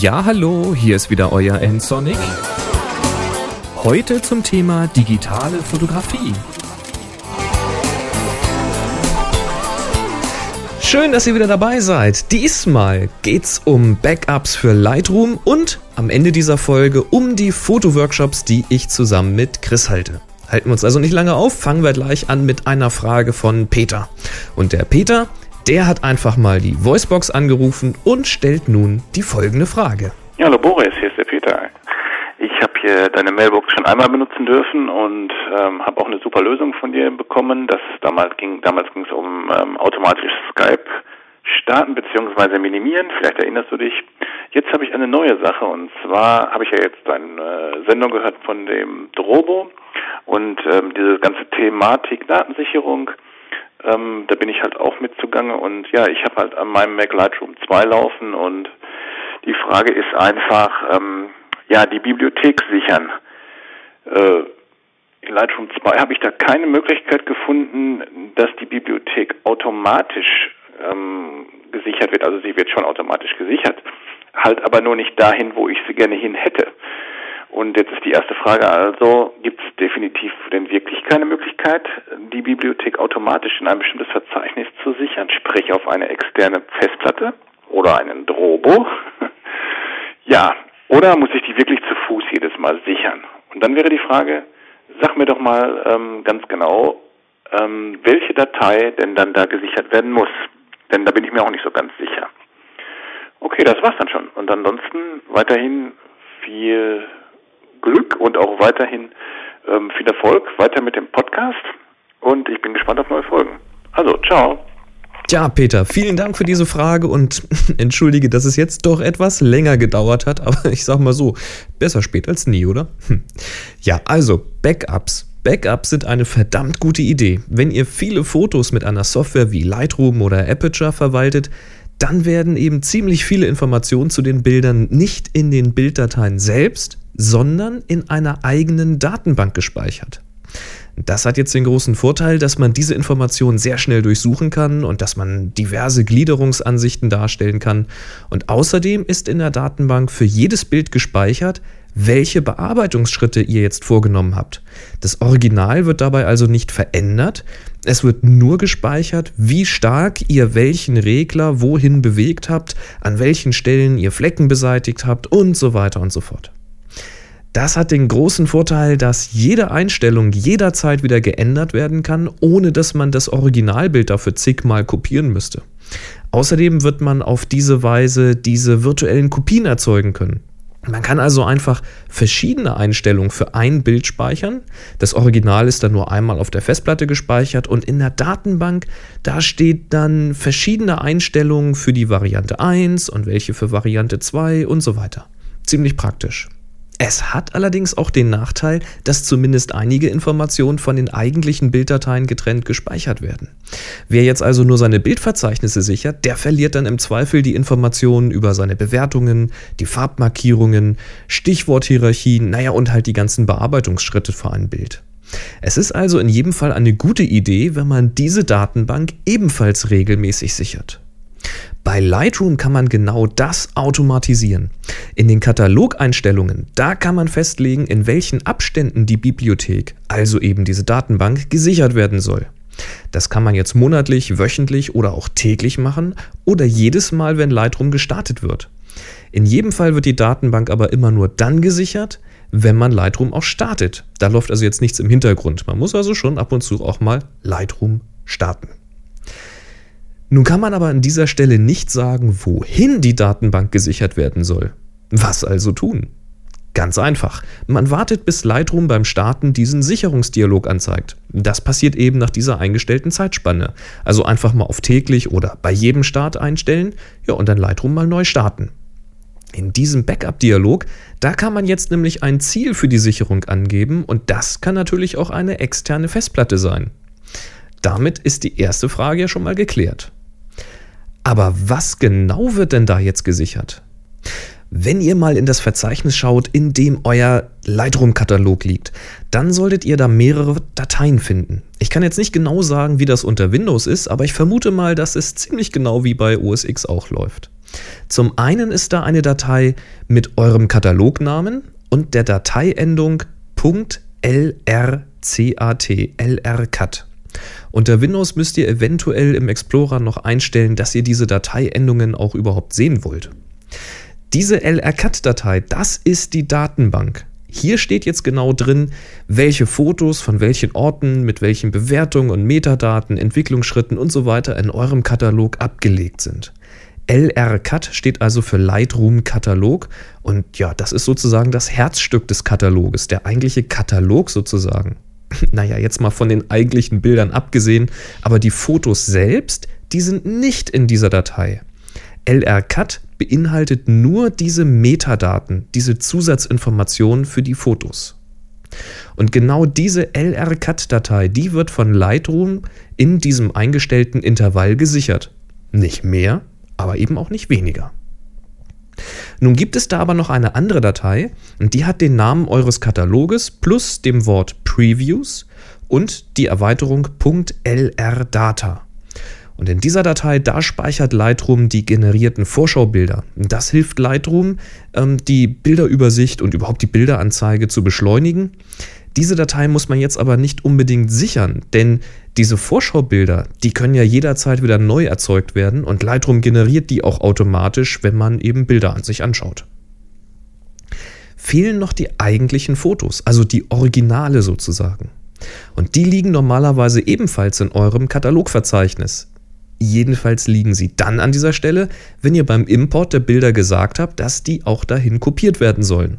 Ja, hallo, hier ist wieder euer N-Sonic. Heute zum Thema digitale Fotografie. Schön, dass ihr wieder dabei seid. Diesmal geht's um Backups für Lightroom und am Ende dieser Folge um die Fotoworkshops, die ich zusammen mit Chris halte. Halten wir uns also nicht lange auf, fangen wir gleich an mit einer Frage von Peter. Und der Peter, der hat einfach mal die Voicebox angerufen und stellt nun die folgende Frage. Ja, hallo Boris, hier ist der Peter. Ich habe hier deine Mailbox schon einmal benutzen dürfen und ähm, habe auch eine super Lösung von dir bekommen. Das damals ging damals es um ähm, automatisches Skype starten bzw. minimieren. Vielleicht erinnerst du dich. Jetzt habe ich eine neue Sache und zwar habe ich ja jetzt eine äh, Sendung gehört von dem Drobo und ähm, diese ganze Thematik Datensicherung. Ähm, da bin ich halt auch mit zugange und ja, ich habe halt an meinem Mac Lightroom 2 laufen und die Frage ist einfach, ähm, ja, die Bibliothek sichern. Äh, in Lightroom 2 habe ich da keine Möglichkeit gefunden, dass die Bibliothek automatisch ähm, gesichert wird. Also sie wird schon automatisch gesichert, halt aber nur nicht dahin, wo ich sie gerne hin hätte. Und jetzt ist die erste Frage also, gibt es definitiv denn wirklich keine Möglichkeit, die Bibliothek automatisch in ein bestimmtes Verzeichnis zu sichern, sprich auf eine externe Festplatte oder einen Drobo? ja, oder muss ich die wirklich zu Fuß jedes Mal sichern? Und dann wäre die Frage, sag mir doch mal ähm, ganz genau, ähm, welche Datei denn dann da gesichert werden muss. Denn da bin ich mir auch nicht so ganz sicher. Okay, das war's dann schon. Und ansonsten weiterhin viel Glück und auch weiterhin ähm, viel Erfolg weiter mit dem Podcast. Und ich bin gespannt auf neue Folgen. Also, ciao. Tja, Peter, vielen Dank für diese Frage und entschuldige, dass es jetzt doch etwas länger gedauert hat, aber ich sag mal so, besser spät als nie, oder? Hm. Ja, also Backups. Backups sind eine verdammt gute Idee. Wenn ihr viele Fotos mit einer Software wie Lightroom oder Aperture verwaltet, dann werden eben ziemlich viele Informationen zu den Bildern nicht in den Bilddateien selbst, sondern in einer eigenen Datenbank gespeichert. Das hat jetzt den großen Vorteil, dass man diese Informationen sehr schnell durchsuchen kann und dass man diverse Gliederungsansichten darstellen kann. Und außerdem ist in der Datenbank für jedes Bild gespeichert, welche Bearbeitungsschritte ihr jetzt vorgenommen habt. Das Original wird dabei also nicht verändert, es wird nur gespeichert, wie stark ihr welchen Regler wohin bewegt habt, an welchen Stellen ihr Flecken beseitigt habt und so weiter und so fort. Das hat den großen Vorteil, dass jede Einstellung jederzeit wieder geändert werden kann, ohne dass man das Originalbild dafür zigmal kopieren müsste. Außerdem wird man auf diese Weise diese virtuellen Kopien erzeugen können. Man kann also einfach verschiedene Einstellungen für ein Bild speichern. Das Original ist dann nur einmal auf der Festplatte gespeichert und in der Datenbank, da steht dann verschiedene Einstellungen für die Variante 1 und welche für Variante 2 und so weiter. Ziemlich praktisch. Es hat allerdings auch den Nachteil, dass zumindest einige Informationen von den eigentlichen Bilddateien getrennt gespeichert werden. Wer jetzt also nur seine Bildverzeichnisse sichert, der verliert dann im Zweifel die Informationen über seine Bewertungen, die Farbmarkierungen, Stichworthierarchien, naja und halt die ganzen Bearbeitungsschritte für ein Bild. Es ist also in jedem Fall eine gute Idee, wenn man diese Datenbank ebenfalls regelmäßig sichert. Bei Lightroom kann man genau das automatisieren. In den Katalogeinstellungen, da kann man festlegen, in welchen Abständen die Bibliothek, also eben diese Datenbank, gesichert werden soll. Das kann man jetzt monatlich, wöchentlich oder auch täglich machen oder jedes Mal, wenn Lightroom gestartet wird. In jedem Fall wird die Datenbank aber immer nur dann gesichert, wenn man Lightroom auch startet. Da läuft also jetzt nichts im Hintergrund. Man muss also schon ab und zu auch mal Lightroom starten. Nun kann man aber an dieser Stelle nicht sagen, wohin die Datenbank gesichert werden soll. Was also tun? Ganz einfach. Man wartet, bis Lightroom beim Starten diesen Sicherungsdialog anzeigt. Das passiert eben nach dieser eingestellten Zeitspanne. Also einfach mal auf täglich oder bei jedem Start einstellen, ja, und dann Lightroom mal neu starten. In diesem Backup-Dialog, da kann man jetzt nämlich ein Ziel für die Sicherung angeben und das kann natürlich auch eine externe Festplatte sein. Damit ist die erste Frage ja schon mal geklärt. Aber was genau wird denn da jetzt gesichert? Wenn ihr mal in das Verzeichnis schaut, in dem euer Lightroom-Katalog liegt, dann solltet ihr da mehrere Dateien finden. Ich kann jetzt nicht genau sagen, wie das unter Windows ist, aber ich vermute mal, dass es ziemlich genau wie bei OS X auch läuft. Zum einen ist da eine Datei mit eurem Katalognamen und der Dateiendung .lrcat, lrcat. Unter Windows müsst ihr eventuell im Explorer noch einstellen, dass ihr diese Dateiendungen auch überhaupt sehen wollt. Diese LRCAT-Datei, das ist die Datenbank. Hier steht jetzt genau drin, welche Fotos von welchen Orten mit welchen Bewertungen und Metadaten, Entwicklungsschritten und so weiter in eurem Katalog abgelegt sind. LRCAT steht also für Lightroom Katalog und ja, das ist sozusagen das Herzstück des Kataloges, der eigentliche Katalog sozusagen. Naja, jetzt mal von den eigentlichen Bildern abgesehen, aber die Fotos selbst, die sind nicht in dieser Datei. LRCAT beinhaltet nur diese Metadaten, diese Zusatzinformationen für die Fotos. Und genau diese LRCAT-Datei, die wird von Lightroom in diesem eingestellten Intervall gesichert. Nicht mehr, aber eben auch nicht weniger. Nun gibt es da aber noch eine andere Datei und die hat den Namen eures Kataloges plus dem Wort Previews und die Erweiterung .lrdata. Und in dieser Datei, da speichert Lightroom die generierten Vorschaubilder. Das hilft Lightroom, ähm, die Bilderübersicht und überhaupt die Bilderanzeige zu beschleunigen. Diese Datei muss man jetzt aber nicht unbedingt sichern, denn diese Vorschaubilder, die können ja jederzeit wieder neu erzeugt werden und Lightroom generiert die auch automatisch, wenn man eben Bilder an sich anschaut. Fehlen noch die eigentlichen Fotos, also die Originale sozusagen. Und die liegen normalerweise ebenfalls in eurem Katalogverzeichnis. Jedenfalls liegen sie dann an dieser Stelle, wenn ihr beim Import der Bilder gesagt habt, dass die auch dahin kopiert werden sollen.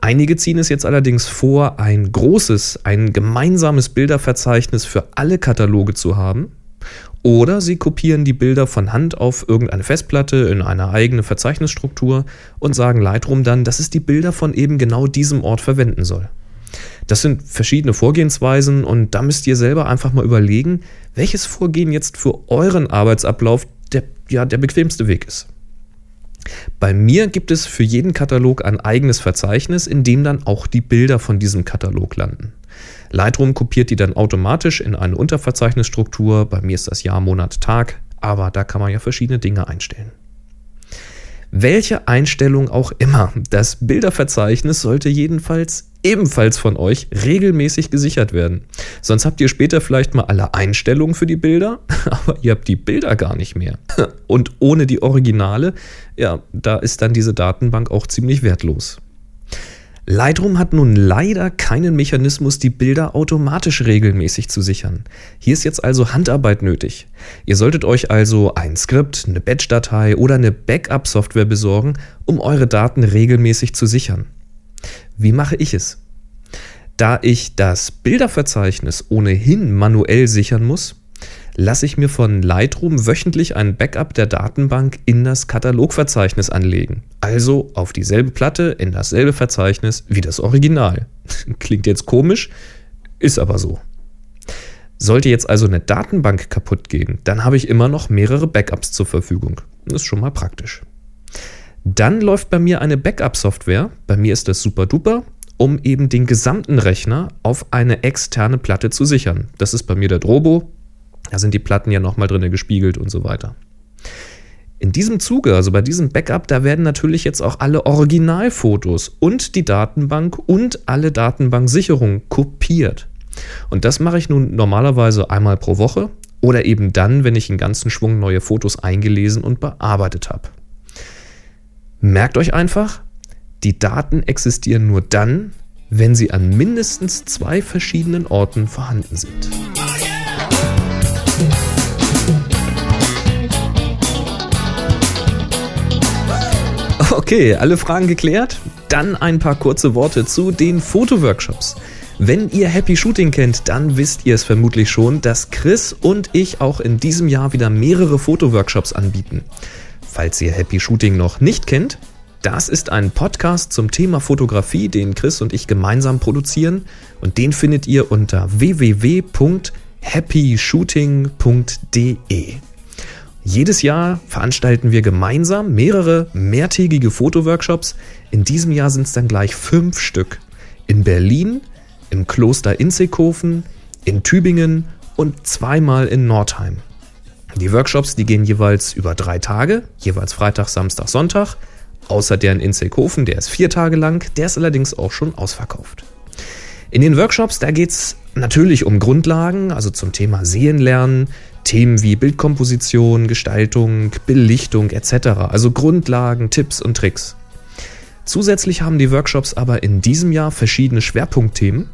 Einige ziehen es jetzt allerdings vor, ein großes, ein gemeinsames Bilderverzeichnis für alle Kataloge zu haben. Oder sie kopieren die Bilder von Hand auf irgendeine Festplatte in eine eigene Verzeichnisstruktur und sagen Lightroom dann, dass es die Bilder von eben genau diesem Ort verwenden soll. Das sind verschiedene Vorgehensweisen und da müsst ihr selber einfach mal überlegen, welches Vorgehen jetzt für euren Arbeitsablauf der, ja, der bequemste Weg ist. Bei mir gibt es für jeden Katalog ein eigenes Verzeichnis, in dem dann auch die Bilder von diesem Katalog landen. Lightroom kopiert die dann automatisch in eine Unterverzeichnisstruktur. Bei mir ist das Jahr, Monat, Tag, aber da kann man ja verschiedene Dinge einstellen. Welche Einstellung auch immer, das Bilderverzeichnis sollte jedenfalls ebenfalls von euch regelmäßig gesichert werden. Sonst habt ihr später vielleicht mal alle Einstellungen für die Bilder, aber ihr habt die Bilder gar nicht mehr. Und ohne die Originale, ja, da ist dann diese Datenbank auch ziemlich wertlos. Lightroom hat nun leider keinen Mechanismus, die Bilder automatisch regelmäßig zu sichern. Hier ist jetzt also Handarbeit nötig. Ihr solltet euch also ein Skript, eine Batch-Datei oder eine Backup-Software besorgen, um eure Daten regelmäßig zu sichern. Wie mache ich es? Da ich das Bilderverzeichnis ohnehin manuell sichern muss, lasse ich mir von Lightroom wöchentlich ein Backup der Datenbank in das Katalogverzeichnis anlegen. Also auf dieselbe Platte in dasselbe Verzeichnis wie das Original. Klingt jetzt komisch, ist aber so. Sollte jetzt also eine Datenbank kaputt gehen, dann habe ich immer noch mehrere Backups zur Verfügung. Das ist schon mal praktisch. Dann läuft bei mir eine Backup-Software, bei mir ist das super duper, um eben den gesamten Rechner auf eine externe Platte zu sichern. Das ist bei mir der Drobo, da sind die Platten ja nochmal drin gespiegelt und so weiter. In diesem Zuge, also bei diesem Backup, da werden natürlich jetzt auch alle Originalfotos und die Datenbank und alle Datenbanksicherungen kopiert. Und das mache ich nun normalerweise einmal pro Woche oder eben dann, wenn ich einen ganzen Schwung neue Fotos eingelesen und bearbeitet habe. Merkt euch einfach, die Daten existieren nur dann, wenn sie an mindestens zwei verschiedenen Orten vorhanden sind. Okay, alle Fragen geklärt? Dann ein paar kurze Worte zu den Fotoworkshops. Wenn ihr Happy Shooting kennt, dann wisst ihr es vermutlich schon, dass Chris und ich auch in diesem Jahr wieder mehrere Fotoworkshops anbieten. Falls ihr Happy Shooting noch nicht kennt, das ist ein Podcast zum Thema Fotografie, den Chris und ich gemeinsam produzieren und den findet ihr unter www.happyshooting.de. Jedes Jahr veranstalten wir gemeinsam mehrere mehrtägige Fotoworkshops. In diesem Jahr sind es dann gleich fünf Stück. In Berlin, im Kloster Inzighofen, in Tübingen und zweimal in Nordheim. Die Workshops, die gehen jeweils über drei Tage, jeweils Freitag, Samstag, Sonntag. Außer der in Inzelkofen, der ist vier Tage lang, der ist allerdings auch schon ausverkauft. In den Workshops, da geht's natürlich um Grundlagen, also zum Thema Sehen lernen, Themen wie Bildkomposition, Gestaltung, Belichtung etc. Also Grundlagen, Tipps und Tricks. Zusätzlich haben die Workshops aber in diesem Jahr verschiedene Schwerpunktthemen.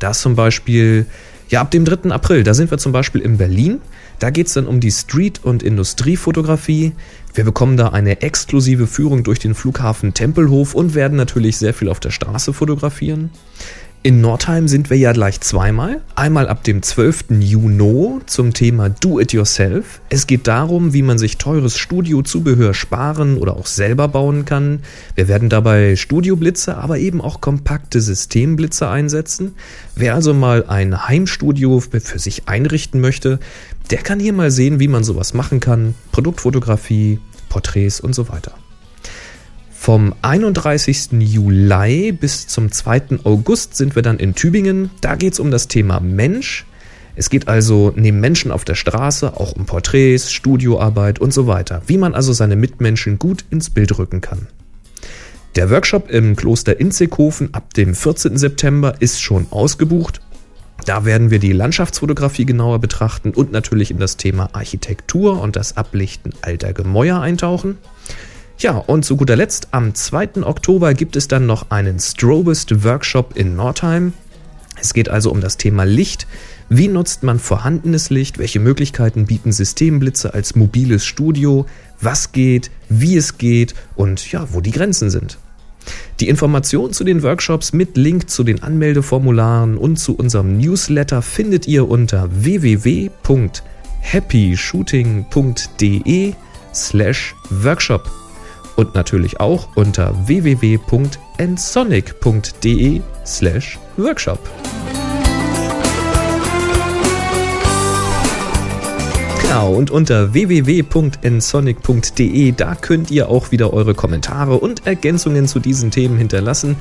Da ist zum Beispiel, ja, ab dem 3. April, da sind wir zum Beispiel in Berlin. Da geht es dann um die Street- und Industriefotografie. Wir bekommen da eine exklusive Führung durch den Flughafen Tempelhof und werden natürlich sehr viel auf der Straße fotografieren. In Nordheim sind wir ja gleich zweimal. Einmal ab dem 12. Juni zum Thema Do It Yourself. Es geht darum, wie man sich teures Studiozubehör sparen oder auch selber bauen kann. Wir werden dabei Studioblitze, aber eben auch kompakte Systemblitze einsetzen. Wer also mal ein Heimstudio für sich einrichten möchte, der kann hier mal sehen, wie man sowas machen kann. Produktfotografie, Porträts und so weiter. Vom 31. Juli bis zum 2. August sind wir dann in Tübingen. Da geht es um das Thema Mensch. Es geht also neben Menschen auf der Straße auch um Porträts, Studioarbeit und so weiter. Wie man also seine Mitmenschen gut ins Bild rücken kann. Der Workshop im Kloster Inzighofen ab dem 14. September ist schon ausgebucht. Da werden wir die Landschaftsfotografie genauer betrachten und natürlich in das Thema Architektur und das Ablichten alter Gemäuer eintauchen. Ja, und zu guter Letzt, am 2. Oktober gibt es dann noch einen Strobist Workshop in Nordheim. Es geht also um das Thema Licht. Wie nutzt man vorhandenes Licht? Welche Möglichkeiten bieten Systemblitze als mobiles Studio? Was geht? Wie es geht? Und ja, wo die Grenzen sind. Die Informationen zu den Workshops mit Link zu den Anmeldeformularen und zu unserem Newsletter findet ihr unter www.happyshooting.de slash workshop und natürlich auch unter www.ensonic.de slash workshop. Genau, und unter www.ensonic.de, da könnt ihr auch wieder eure Kommentare und Ergänzungen zu diesen Themen hinterlassen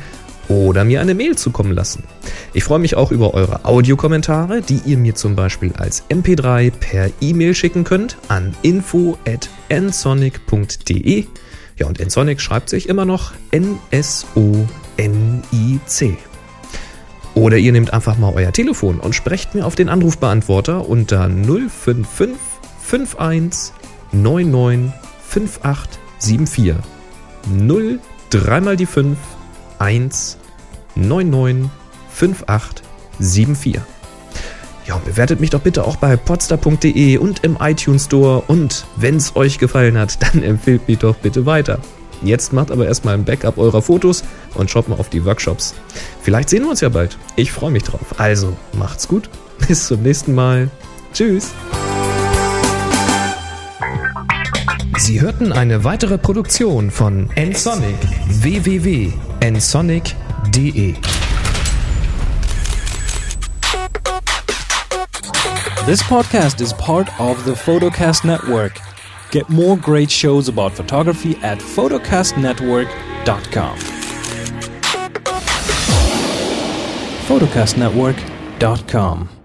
oder mir eine Mail zukommen lassen. Ich freue mich auch über eure Audiokommentare, die ihr mir zum Beispiel als MP3 per E-Mail schicken könnt an info@nsonic.de. Ja, und Nsonic schreibt sich immer noch N-S-O-N-I-C. Oder ihr nehmt einfach mal euer Telefon und sprecht mir auf den Anrufbeantworter unter 055 51 99 5874. 0 3 mal die 5 1 99 5874. Ja, und bewertet mich doch bitte auch bei podster.de und im iTunes Store. Und wenn es euch gefallen hat, dann empfehlt mich doch bitte weiter. Jetzt macht aber erstmal ein Backup eurer Fotos und schaut mal auf die Workshops. Vielleicht sehen wir uns ja bald. Ich freue mich drauf. Also, macht's gut. Bis zum nächsten Mal. Tschüss. Sie hörten eine weitere Produktion von nsonic www.nsonic.de This podcast is part of the Photocast Network. Get more great shows about photography at photocastnetwork.com. photocastnetwork.com